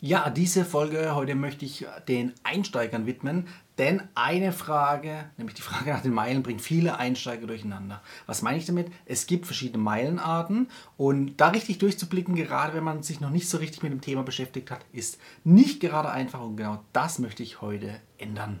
Ja, diese Folge heute möchte ich den Einsteigern widmen, denn eine Frage, nämlich die Frage nach den Meilen, bringt viele Einsteiger durcheinander. Was meine ich damit? Es gibt verschiedene Meilenarten und da richtig durchzublicken, gerade wenn man sich noch nicht so richtig mit dem Thema beschäftigt hat, ist nicht gerade einfach und genau das möchte ich heute ändern.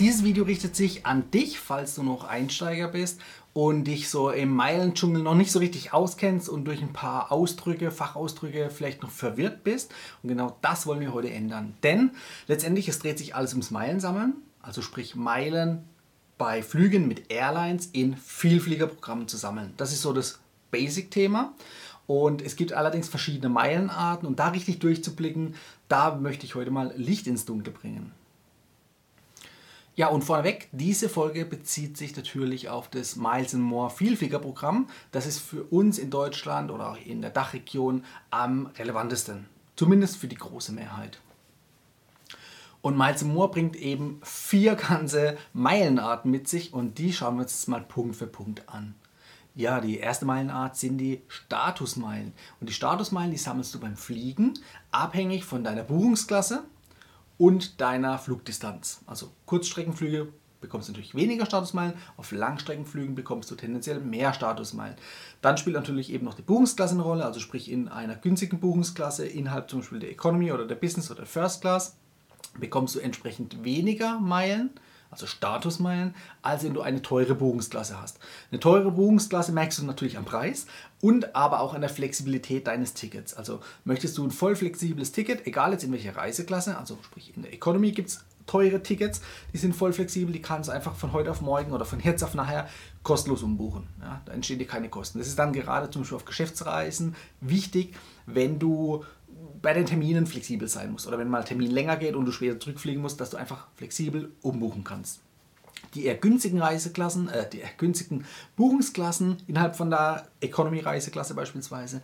Dieses Video richtet sich an dich, falls du noch Einsteiger bist und dich so im Meilendschungel noch nicht so richtig auskennst und durch ein paar Ausdrücke, Fachausdrücke vielleicht noch verwirrt bist. Und genau das wollen wir heute ändern. Denn letztendlich, es dreht sich alles ums Meilensammeln, also sprich Meilen bei Flügen mit Airlines in Vielfliegerprogrammen zu sammeln. Das ist so das Basic-Thema. Und es gibt allerdings verschiedene Meilenarten und da richtig durchzublicken, da möchte ich heute mal Licht ins Dunkel bringen. Ja, und vorneweg, diese Folge bezieht sich natürlich auf das Miles More Vielfliegerprogramm. Das ist für uns in Deutschland oder auch in der Dachregion am relevantesten. Zumindest für die große Mehrheit. Und Miles More bringt eben vier ganze Meilenarten mit sich und die schauen wir uns jetzt mal Punkt für Punkt an. Ja, die erste Meilenart sind die Statusmeilen. Und die Statusmeilen, die sammelst du beim Fliegen, abhängig von deiner Buchungsklasse und deiner Flugdistanz. Also Kurzstreckenflüge bekommst du natürlich weniger Statusmeilen, auf Langstreckenflügen bekommst du tendenziell mehr Statusmeilen. Dann spielt natürlich eben noch die Buchungsklasse eine Rolle, also sprich in einer günstigen Buchungsklasse innerhalb zum Beispiel der Economy oder der Business oder der First Class bekommst du entsprechend weniger Meilen also Statusmeilen, als wenn du eine teure Buchungsklasse hast. Eine teure Buchungsklasse merkst du natürlich am Preis und aber auch an der Flexibilität deines Tickets. Also möchtest du ein voll flexibles Ticket, egal jetzt in welcher Reiseklasse, also sprich in der Economy gibt es teure Tickets, die sind voll flexibel, die kannst du einfach von heute auf morgen oder von jetzt auf nachher kostenlos umbuchen. Ja, da entstehen dir keine Kosten. Das ist dann gerade zum Beispiel auf Geschäftsreisen wichtig, wenn du bei den Terminen flexibel sein musst oder wenn mal ein Termin länger geht und du später zurückfliegen musst, dass du einfach flexibel umbuchen kannst. Die eher günstigen Reiseklassen, äh, die eher günstigen Buchungsklassen innerhalb von der Economy-Reiseklasse beispielsweise,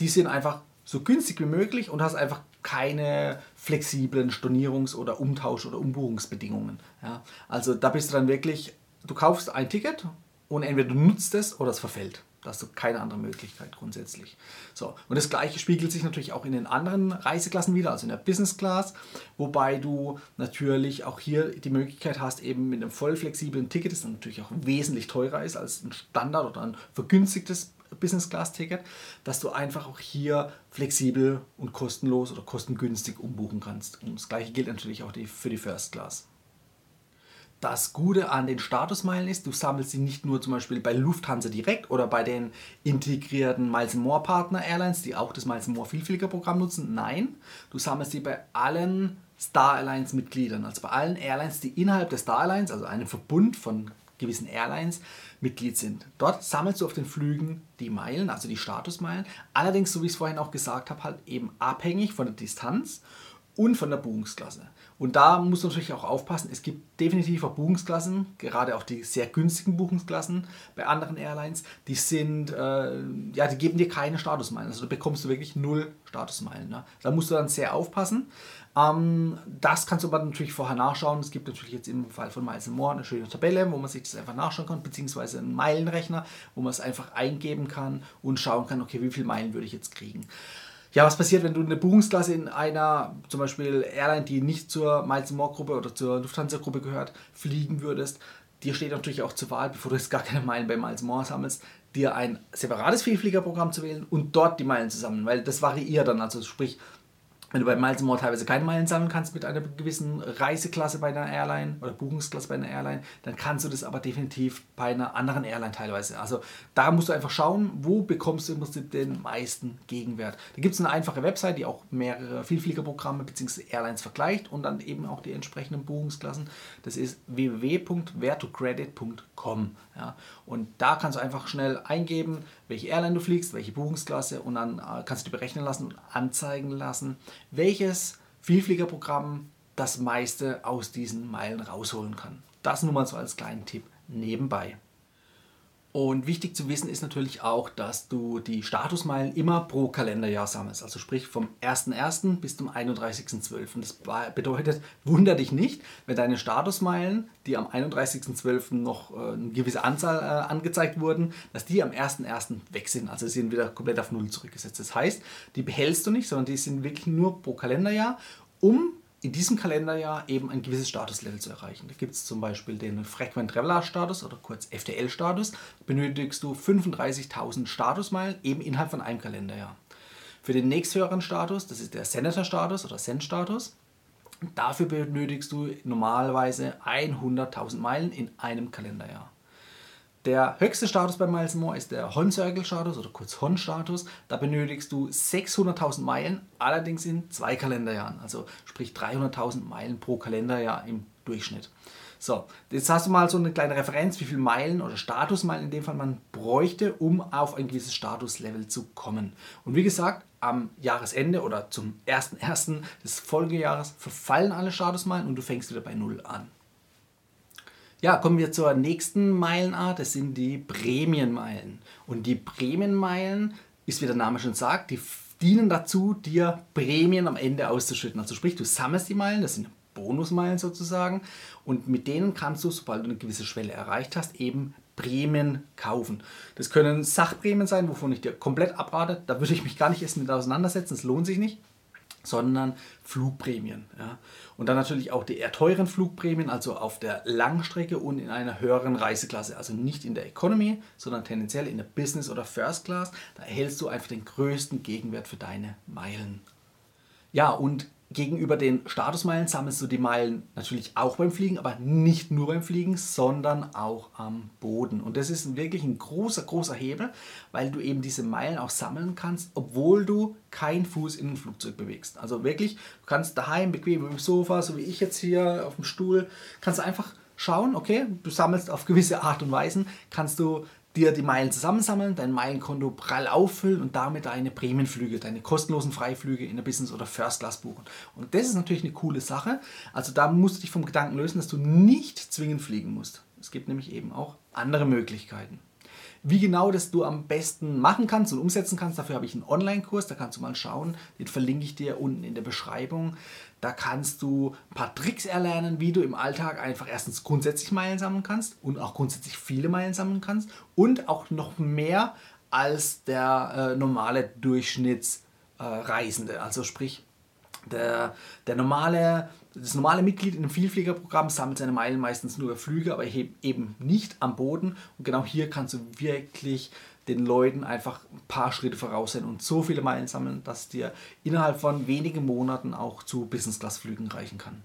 die sind einfach so günstig wie möglich und hast einfach keine flexiblen Stornierungs- oder Umtausch- oder Umbuchungsbedingungen. Ja? Also da bist du dann wirklich, du kaufst ein Ticket und entweder du nutzt es oder es verfällt. Da hast du keine andere Möglichkeit grundsätzlich. So, und das gleiche spiegelt sich natürlich auch in den anderen Reiseklassen wieder, also in der Business Class, wobei du natürlich auch hier die Möglichkeit hast, eben mit einem voll flexiblen Ticket, das natürlich auch wesentlich teurer ist als ein Standard oder ein vergünstigtes Business Class Ticket, dass du einfach auch hier flexibel und kostenlos oder kostengünstig umbuchen kannst. Und das gleiche gilt natürlich auch für die First Class. Das Gute an den Statusmeilen ist, du sammelst sie nicht nur zum Beispiel bei Lufthansa direkt oder bei den integrierten Miles More Partner Airlines, die auch das Miles More Vielfliegerprogramm nutzen. Nein, du sammelst sie bei allen Star Airlines Mitgliedern, also bei allen Airlines, die innerhalb der Star Airlines, also einem Verbund von gewissen Airlines, Mitglied sind. Dort sammelst du auf den Flügen die Meilen, also die Statusmeilen. Allerdings, so wie ich es vorhin auch gesagt habe, halt eben abhängig von der Distanz und von der Buchungsklasse. Und da muss man natürlich auch aufpassen, es gibt definitiv auch Buchungsklassen, gerade auch die sehr günstigen Buchungsklassen bei anderen Airlines, die sind, äh, ja, die geben dir keine Statusmeilen. Also da bekommst du wirklich null Statusmeilen. Ne? Da musst du dann sehr aufpassen. Ähm, das kannst du aber natürlich vorher nachschauen. Es gibt natürlich jetzt im Fall von Miles More eine schöne Tabelle, wo man sich das einfach nachschauen kann, beziehungsweise einen Meilenrechner, wo man es einfach eingeben kann und schauen kann, okay, wie viele Meilen würde ich jetzt kriegen. Ja, was passiert, wenn du eine Buchungsklasse in einer, zum Beispiel Airline, die nicht zur Miles More Gruppe oder zur Lufthansa Gruppe gehört, fliegen würdest? Dir steht natürlich auch zur Wahl, bevor du jetzt gar keine Meilen bei Miles More sammelst, dir ein separates Vielfliegerprogramm zu wählen und dort die Meilen zu sammeln, weil das variiert dann. Also sprich, wenn du bei Miles More teilweise keine Meilen sammeln kannst mit einer gewissen Reiseklasse bei einer Airline oder Buchungsklasse bei einer Airline, dann kannst du das aber definitiv bei einer anderen Airline teilweise. Also da musst du einfach schauen, wo bekommst du im Prinzip den meisten Gegenwert. Da gibt es eine einfache Website, die auch mehrere Vielfliegerprogramme bzw. Airlines vergleicht und dann eben auch die entsprechenden Buchungsklassen. Das ist www.wheretocredit.com. Ja. Und da kannst du einfach schnell eingeben, welche Airline du fliegst, welche Buchungsklasse und dann äh, kannst du dir berechnen lassen und anzeigen lassen, welches Vielfliegerprogramm das meiste aus diesen Meilen rausholen kann. Das nur mal so als kleinen Tipp nebenbei. Und wichtig zu wissen ist natürlich auch, dass du die Statusmeilen immer pro Kalenderjahr sammelst. Also sprich vom 1.1. bis zum 31.12. Das bedeutet, wunder dich nicht, wenn deine Statusmeilen, die am 31.12. noch äh, eine gewisse Anzahl äh, angezeigt wurden, dass die am 1.1. weg sind. Also sie sind wieder komplett auf Null zurückgesetzt. Das heißt, die behältst du nicht, sondern die sind wirklich nur pro Kalenderjahr, um in diesem Kalenderjahr eben ein gewisses Statuslevel zu erreichen. Da gibt es zum Beispiel den Frequent Traveler Status oder kurz FTL Status. Benötigst du 35.000 Statusmeilen eben innerhalb von einem Kalenderjahr. Für den nächsthöheren Status, das ist der Senator Status oder Sen Status, dafür benötigst du normalerweise 100.000 Meilen in einem Kalenderjahr. Der höchste Status bei Miles More ist der Hon Circle Status oder kurz Hon Status. Da benötigst du 600.000 Meilen, allerdings in zwei Kalenderjahren. Also sprich 300.000 Meilen pro Kalenderjahr im Durchschnitt. So, jetzt hast du mal so eine kleine Referenz, wie viele Meilen oder Statusmeilen in dem Fall man bräuchte, um auf ein gewisses Statuslevel zu kommen. Und wie gesagt, am Jahresende oder zum 1.1. des Folgejahres verfallen alle Statusmeilen und du fängst wieder bei Null an. Ja, kommen wir zur nächsten Meilenart. Das sind die Prämienmeilen. Und die Prämienmeilen, ist wie der Name schon sagt, die dienen dazu, dir Prämien am Ende auszuschütten. Also sprich, du sammelst die Meilen, das sind Bonusmeilen sozusagen, und mit denen kannst du, sobald du eine gewisse Schwelle erreicht hast, eben Prämien kaufen. Das können Sachprämien sein, wovon ich dir komplett abrate. Da würde ich mich gar nicht erst mit auseinandersetzen, es lohnt sich nicht sondern Flugprämien. Ja. Und dann natürlich auch die eher teuren Flugprämien, also auf der Langstrecke und in einer höheren Reiseklasse. Also nicht in der Economy, sondern tendenziell in der Business oder First Class. Da erhältst du einfach den größten Gegenwert für deine Meilen. Ja, und gegenüber den Statusmeilen sammelst du die Meilen natürlich auch beim Fliegen, aber nicht nur beim Fliegen, sondern auch am Boden. Und das ist wirklich ein großer, großer Hebel, weil du eben diese Meilen auch sammeln kannst, obwohl du keinen Fuß in ein Flugzeug bewegst. Also wirklich, du kannst daheim bequem im Sofa, so wie ich jetzt hier auf dem Stuhl, kannst du einfach schauen, okay, du sammelst auf gewisse Art und Weise, kannst du dir die Meilen zusammensammeln, dein Meilenkonto prall auffüllen und damit deine Prämienflüge, deine kostenlosen Freiflüge in der Business oder First Class buchen. Und das ist natürlich eine coole Sache. Also da musst du dich vom Gedanken lösen, dass du nicht zwingend fliegen musst. Es gibt nämlich eben auch andere Möglichkeiten. Wie genau das du am besten machen kannst und umsetzen kannst, dafür habe ich einen Online-Kurs, da kannst du mal schauen. Den verlinke ich dir unten in der Beschreibung. Da kannst du ein paar Tricks erlernen, wie du im Alltag einfach erstens grundsätzlich Meilen sammeln kannst und auch grundsätzlich viele Meilen sammeln kannst und auch noch mehr als der äh, normale Durchschnittsreisende. Äh, also sprich, der, der normale das normale Mitglied in einem Vielfliegerprogramm sammelt seine Meilen meistens nur über Flüge, aber eben nicht am Boden. Und genau hier kannst du wirklich den Leuten einfach ein paar Schritte voraus sein und so viele Meilen sammeln, dass dir innerhalb von wenigen Monaten auch zu Business-Class-Flügen reichen kann.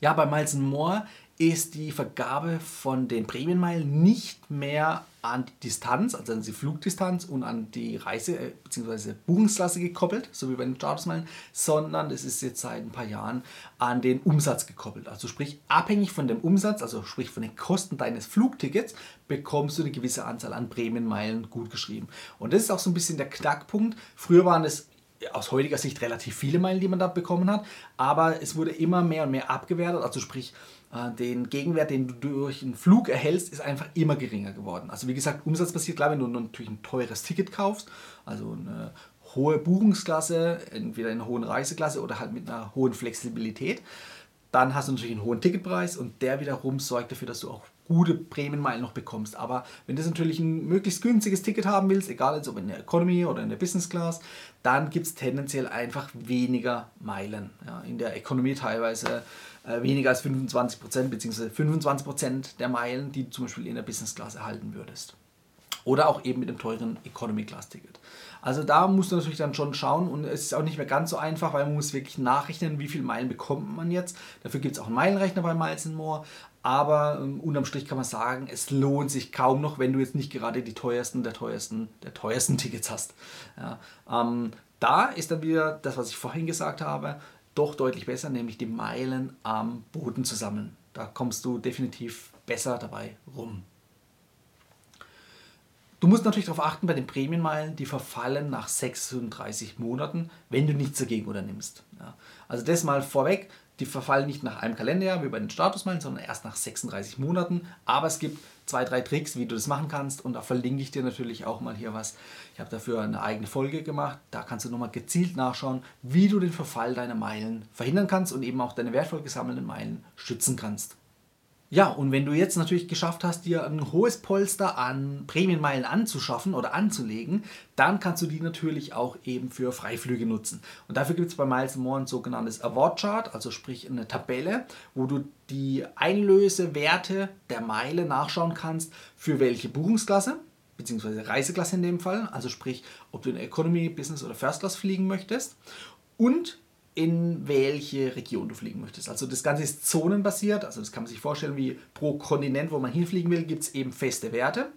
Ja, bei Miles More ist die Vergabe von den Prämienmeilen nicht mehr an die Distanz, also an die Flugdistanz und an die Reise- äh, bzw. Buchungsklasse gekoppelt, so wie bei den Chartersmeilen, sondern es ist jetzt seit ein paar Jahren an den Umsatz gekoppelt. Also sprich, abhängig von dem Umsatz, also sprich von den Kosten deines Flugtickets, bekommst du eine gewisse Anzahl an Prämienmeilen gutgeschrieben. Und das ist auch so ein bisschen der Knackpunkt. Früher waren es aus heutiger Sicht relativ viele Meilen, die man da bekommen hat, aber es wurde immer mehr und mehr abgewertet, also sprich äh, den Gegenwert, den du durch einen Flug erhältst, ist einfach immer geringer geworden. Also wie gesagt, umsatzbasiert, klar, wenn du natürlich ein teures Ticket kaufst, also eine hohe Buchungsklasse, entweder in einer hohen Reiseklasse oder halt mit einer hohen Flexibilität, dann hast du natürlich einen hohen Ticketpreis und der wiederum sorgt dafür, dass du auch gute Prämienmeilen noch bekommst. Aber wenn du natürlich ein möglichst günstiges Ticket haben willst, egal ob in der Economy oder in der Business Class, dann gibt es tendenziell einfach weniger Meilen. Ja, in der Economy teilweise äh, weniger als 25 Prozent, beziehungsweise 25 Prozent der Meilen, die du zum Beispiel in der Business Class erhalten würdest. Oder auch eben mit dem teuren Economy Class Ticket. Also da musst du natürlich dann schon schauen und es ist auch nicht mehr ganz so einfach, weil man muss wirklich nachrechnen, wie viele Meilen bekommt man jetzt. Dafür gibt es auch einen Meilenrechner bei Miles More. Aber ähm, unterm Strich kann man sagen, es lohnt sich kaum noch, wenn du jetzt nicht gerade die teuersten der teuersten der teuersten Tickets hast. Ja, ähm, da ist dann wieder das, was ich vorhin gesagt habe, doch deutlich besser, nämlich die Meilen am Boden zu sammeln. Da kommst du definitiv besser dabei rum. Du musst natürlich darauf achten, bei den Prämienmeilen, die verfallen nach 36 Monaten, wenn du nichts dagegen unternimmst. Ja. Also das mal vorweg, Die verfallen nicht nach einem Kalenderjahr wie bei den Statusmeilen, sondern erst nach 36 Monaten. Aber es gibt zwei, drei Tricks, wie du das machen kannst. Und da verlinke ich dir natürlich auch mal hier was. Ich habe dafür eine eigene Folge gemacht. Da kannst du nochmal gezielt nachschauen, wie du den Verfall deiner Meilen verhindern kannst und eben auch deine wertvoll gesammelten Meilen schützen kannst. Ja, und wenn du jetzt natürlich geschafft hast, dir ein hohes Polster an Prämienmeilen anzuschaffen oder anzulegen, dann kannst du die natürlich auch eben für Freiflüge nutzen. Und dafür gibt es bei Miles More ein sogenanntes Award Chart, also sprich eine Tabelle, wo du die Einlösewerte der Meile nachschauen kannst, für welche Buchungsklasse, beziehungsweise Reiseklasse in dem Fall, also sprich, ob du in Economy, Business oder First Class fliegen möchtest und in welche Region du fliegen möchtest. Also das Ganze ist zonenbasiert, also das kann man sich vorstellen wie pro Kontinent, wo man hinfliegen will, gibt es eben feste Werte.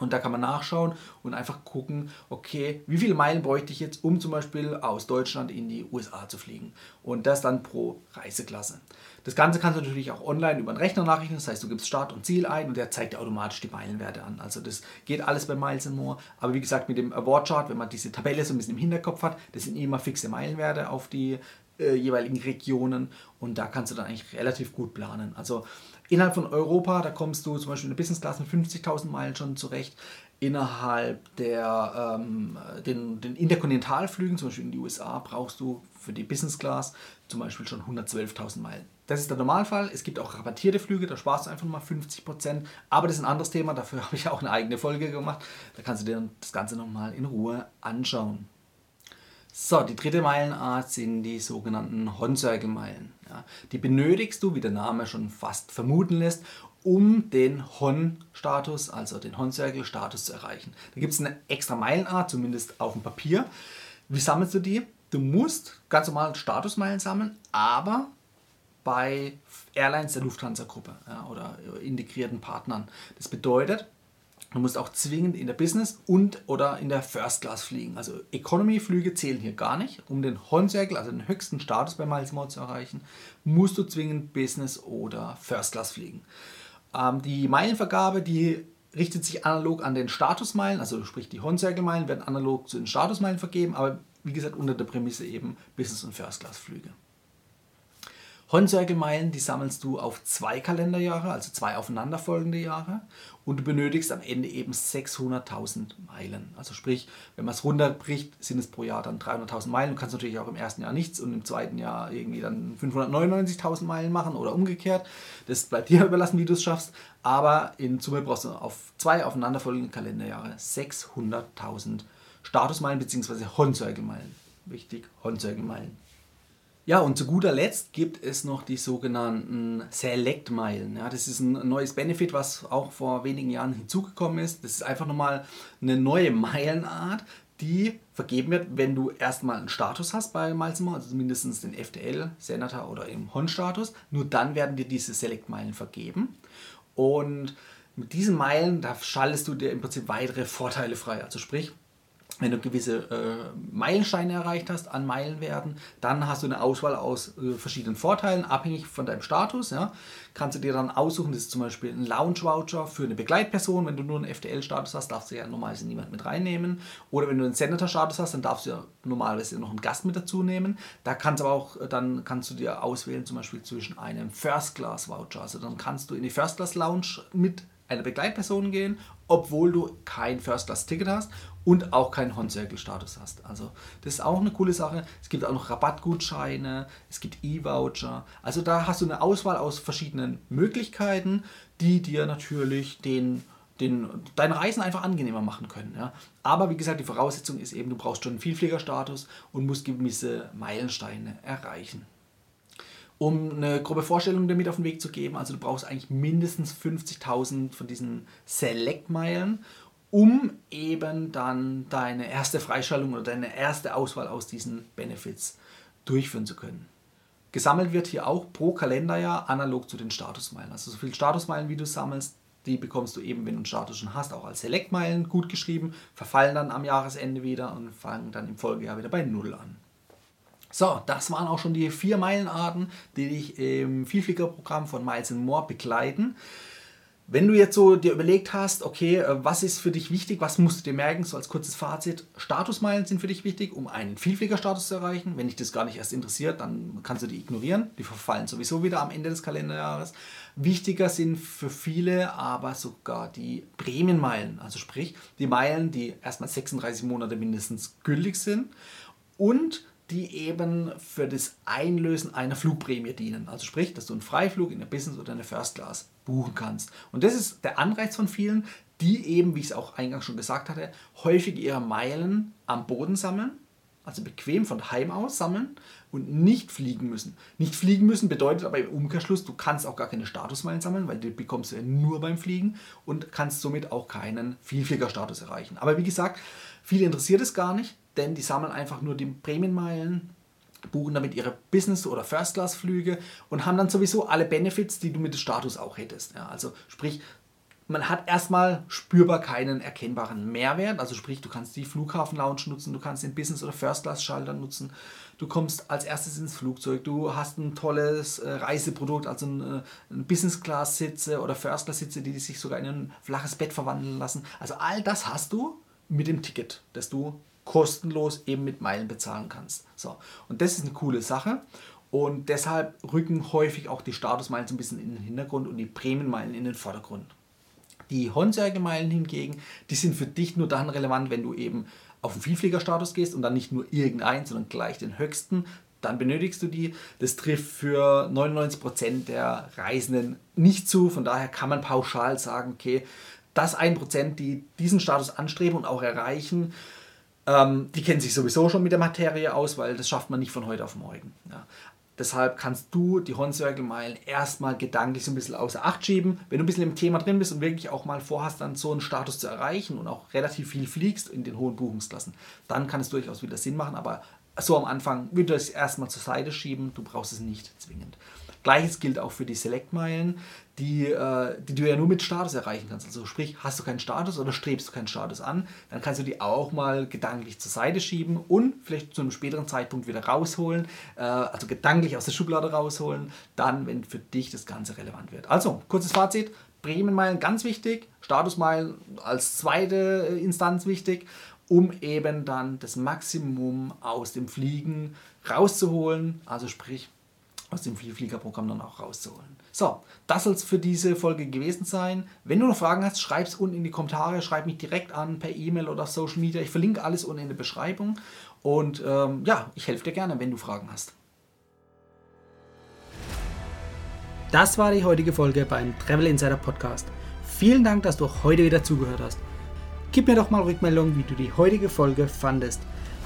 Und da kann man nachschauen und einfach gucken, okay, wie viele Meilen bräuchte ich jetzt, um zum Beispiel aus Deutschland in die USA zu fliegen. Und das dann pro Reiseklasse. Das Ganze kannst du natürlich auch online über einen Rechner nachrechnen. Das heißt, du gibst Start und Ziel ein und der zeigt dir automatisch die Meilenwerte an. Also das geht alles bei Miles More. Aber wie gesagt, mit dem Award Chart, wenn man diese Tabelle so ein bisschen im Hinterkopf hat, das sind immer fixe Meilenwerte auf die äh, jeweiligen Regionen und da kannst du dann eigentlich relativ gut planen. Also innerhalb von Europa, da kommst du zum Beispiel in der Business Class mit 50.000 Meilen schon zurecht. Innerhalb der ähm, den, den Interkontinentalflügen, zum Beispiel in die USA, brauchst du für die Business Class zum Beispiel schon 112.000 Meilen. Das ist der Normalfall. Es gibt auch rabattierte Flüge, da sparst du einfach mal 50%. Aber das ist ein anderes Thema, dafür habe ich auch eine eigene Folge gemacht. Da kannst du dir das Ganze nochmal in Ruhe anschauen. So, die dritte Meilenart sind die sogenannten Hon-Circle-Meilen. Ja, die benötigst du, wie der Name schon fast vermuten lässt, um den Hon-Status, also den Hon-Circle-Status zu erreichen. Da gibt es eine extra Meilenart, zumindest auf dem Papier. Wie sammelst du die? Du musst ganz normal Statusmeilen sammeln, aber bei Airlines der Lufthansa-Gruppe ja, oder integrierten Partnern. Das bedeutet, Du musst auch zwingend in der Business und oder in der First Class fliegen. Also Economy-Flüge zählen hier gar nicht. Um den Horn-Circle, also den höchsten Status bei Miles More zu erreichen, musst du zwingend Business oder First Class fliegen. Ähm, die Meilenvergabe, die richtet sich analog an den Statusmeilen, also sprich die Horn-Circle-Meilen werden analog zu den Statusmeilen vergeben, aber wie gesagt unter der Prämisse eben Business- und First Horn-Circle-Meilen, die sammelst du auf zwei Kalenderjahre, also zwei aufeinanderfolgende Jahre und du benötigst am Ende eben 600.000 Meilen. Also sprich, wenn man es runterbricht, sind es pro Jahr dann 300.000 Meilen. Du kannst natürlich auch im ersten Jahr nichts und im zweiten Jahr irgendwie dann 599.000 Meilen machen oder umgekehrt. Das bleibt dir überlassen, wie du es schaffst. Aber in Summe brauchst du auf zwei aufeinanderfolgende Kalenderjahre 600.000 Statusmeilen bzw. Horn-Circle-Meilen. Wichtig, Horn-Circle-Meilen. Ja, und zu guter Letzt gibt es noch die sogenannten Select-Meilen. Ja, das ist ein neues Benefit, was auch vor wenigen Jahren hinzugekommen ist. Das ist einfach nochmal eine neue Meilenart, die vergeben wird, wenn du erstmal einen Status hast bei Milesimo, also mindestens den FDL, Senator oder im Hon-Status. Nur dann werden dir diese Select-Meilen vergeben. Und mit diesen Meilen, da schaltest du dir im Prinzip weitere Vorteile frei. Also sprich, wenn du gewisse äh, Meilensteine erreicht hast an Meilenwerten, dann hast du eine Auswahl aus äh, verschiedenen Vorteilen, abhängig von deinem Status. Ja. Kannst du dir dann aussuchen, das ist zum Beispiel ein Lounge-Voucher für eine Begleitperson. Wenn du nur einen FDL-Status hast, darfst du ja normalerweise niemand mit reinnehmen. Oder wenn du einen Senator-Status hast, dann darfst du ja normalerweise noch einen Gast mit dazu nehmen. Da kannst aber auch, äh, dann kannst du dir auswählen, zum Beispiel zwischen einem First-Class-Voucher. Also dann kannst du in die First-Class-Lounge mit einer Begleitperson gehen, obwohl du kein First-Class-Ticket hast und auch keinen Horn-Circle-Status hast. Also das ist auch eine coole Sache. Es gibt auch noch Rabattgutscheine, es gibt E-Voucher. Also da hast du eine Auswahl aus verschiedenen Möglichkeiten, die dir natürlich den, den, deine Reisen einfach angenehmer machen können. Ja. Aber wie gesagt, die Voraussetzung ist eben, du brauchst schon einen Vielfliegerstatus und musst gewisse Meilensteine erreichen um eine grobe Vorstellung damit auf den Weg zu geben. Also du brauchst eigentlich mindestens 50.000 von diesen Select-Meilen, um eben dann deine erste Freischaltung oder deine erste Auswahl aus diesen Benefits durchführen zu können. Gesammelt wird hier auch pro Kalenderjahr analog zu den Statusmeilen. Also so viele Statusmeilen, wie du sammelst, die bekommst du eben, wenn du einen Status schon hast, auch als Select-Meilen gut geschrieben, verfallen dann am Jahresende wieder und fangen dann im Folgejahr wieder bei Null an. So, das waren auch schon die vier Meilenarten, die dich im Vielfliegerprogramm von Miles More begleiten. Wenn du jetzt so dir überlegt hast, okay, äh, was ist für dich wichtig, was musst du dir merken, so als kurzes Fazit, Statusmeilen sind für dich wichtig, um einen Vielfliegerstatus zu erreichen. Wenn dich das gar nicht erst interessiert, dann kannst du die ignorieren. Die verfallen sowieso wieder am Ende des Kalenderjahres. Wichtiger sind für viele aber sogar die Prämienmeilen, also sprich die Meilen, die erstmal 36 Monate mindestens gültig sind und die eben für das Einlösen einer Flugprämie dienen. Also sprich, dass du einen Freiflug in der Business oder in der First Class buchen kannst. Und das ist der Anreiz von vielen, die eben, wie ich es auch eingangs schon gesagt hatte, häufig ihre Meilen am Boden sammeln, also bequem von Heim aus sammeln und nicht fliegen müssen. Nicht fliegen müssen bedeutet aber im Umkehrschluss, du kannst auch gar keine Statusmeilen sammeln, weil die bekommst du ja nur beim Fliegen und kannst somit auch keinen Vielfliegerstatus erreichen. Aber wie gesagt, viele interessiert es gar nicht denn die sammeln einfach nur die Prämienmeilen, buchen damit ihre Business- oder First-Class-Flüge und haben dann sowieso alle Benefits, die du mit dem Status auch hättest. Ja, also sprich, man hat erstmal spürbar keinen erkennbaren Mehrwert. Also sprich, du kannst die Flughafen-Lounge nutzen, du kannst den Business- oder First-Class-Schalter nutzen. Du kommst als erstes ins Flugzeug, du hast ein tolles äh, Reiseprodukt, also ein, äh, Business-Class-Sitze oder First-Class-Sitze, die sich sogar in ein flaches Bett verwandeln lassen. Also all das hast du mit dem Ticket, das du kostenlos eben mit Meilen bezahlen kannst. So. Und das ist eine coole Sache. Und deshalb rücken häufig auch die Statusmeilen so ein bisschen in den Hintergrund und die Prämienmeilen in den Vordergrund. Die Honsäge-Meilen hingegen, die sind für dich nur dann relevant, wenn du eben auf den Vielfliegerstatus gehst und dann nicht nur irgendeinen, sondern gleich den höchsten. Dann benötigst du die. Das trifft für 99% der Reisenden nicht zu. Von daher kann man pauschal sagen, okay, das 1%, die diesen Status anstreben und auch erreichen, ähm, die kennen sich sowieso schon mit der Materie aus, weil das schafft man nicht von heute auf morgen. Ja. Deshalb kannst du die Horn-Circle-Meilen erstmal gedanklich so ein bisschen außer Acht schieben. Wenn du ein bisschen im Thema drin bist und wirklich auch mal vorhast, dann so einen Status zu erreichen und auch relativ viel fliegst in den hohen Buchungsklassen, dann kann es durchaus wieder Sinn machen. Aber so am Anfang würde ich es erstmal zur Seite schieben. Du brauchst es nicht zwingend. Gleiches gilt auch für die Select-Meilen, die, äh, die du ja nur mit Status erreichen kannst. Also sprich, hast du keinen Status oder strebst du keinen Status an, dann kannst du die auch mal gedanklich zur Seite schieben und vielleicht zu einem späteren Zeitpunkt wieder rausholen, äh, also gedanklich aus der Schublade rausholen, dann, wenn für dich das Ganze relevant wird. Also, kurzes Fazit. Bremenmeilen ganz wichtig, Statusmeilen als zweite Instanz wichtig, um eben dann das Maximum aus dem Fliegen rauszuholen, also sprich aus dem Vielfliegerprogramm dann auch rauszuholen. So, das soll es für diese Folge gewesen sein. Wenn du noch Fragen hast, schreib es unten in die Kommentare, schreib mich direkt an per E-Mail oder Social Media. Ich verlinke alles unten in der Beschreibung. Und ähm, ja, ich helfe dir gerne, wenn du Fragen hast. Das war die heutige Folge beim Travel Insider Podcast. Vielen Dank, dass du heute wieder zugehört hast. Gib mir doch mal Rückmeldung, wie du die heutige Folge fandest.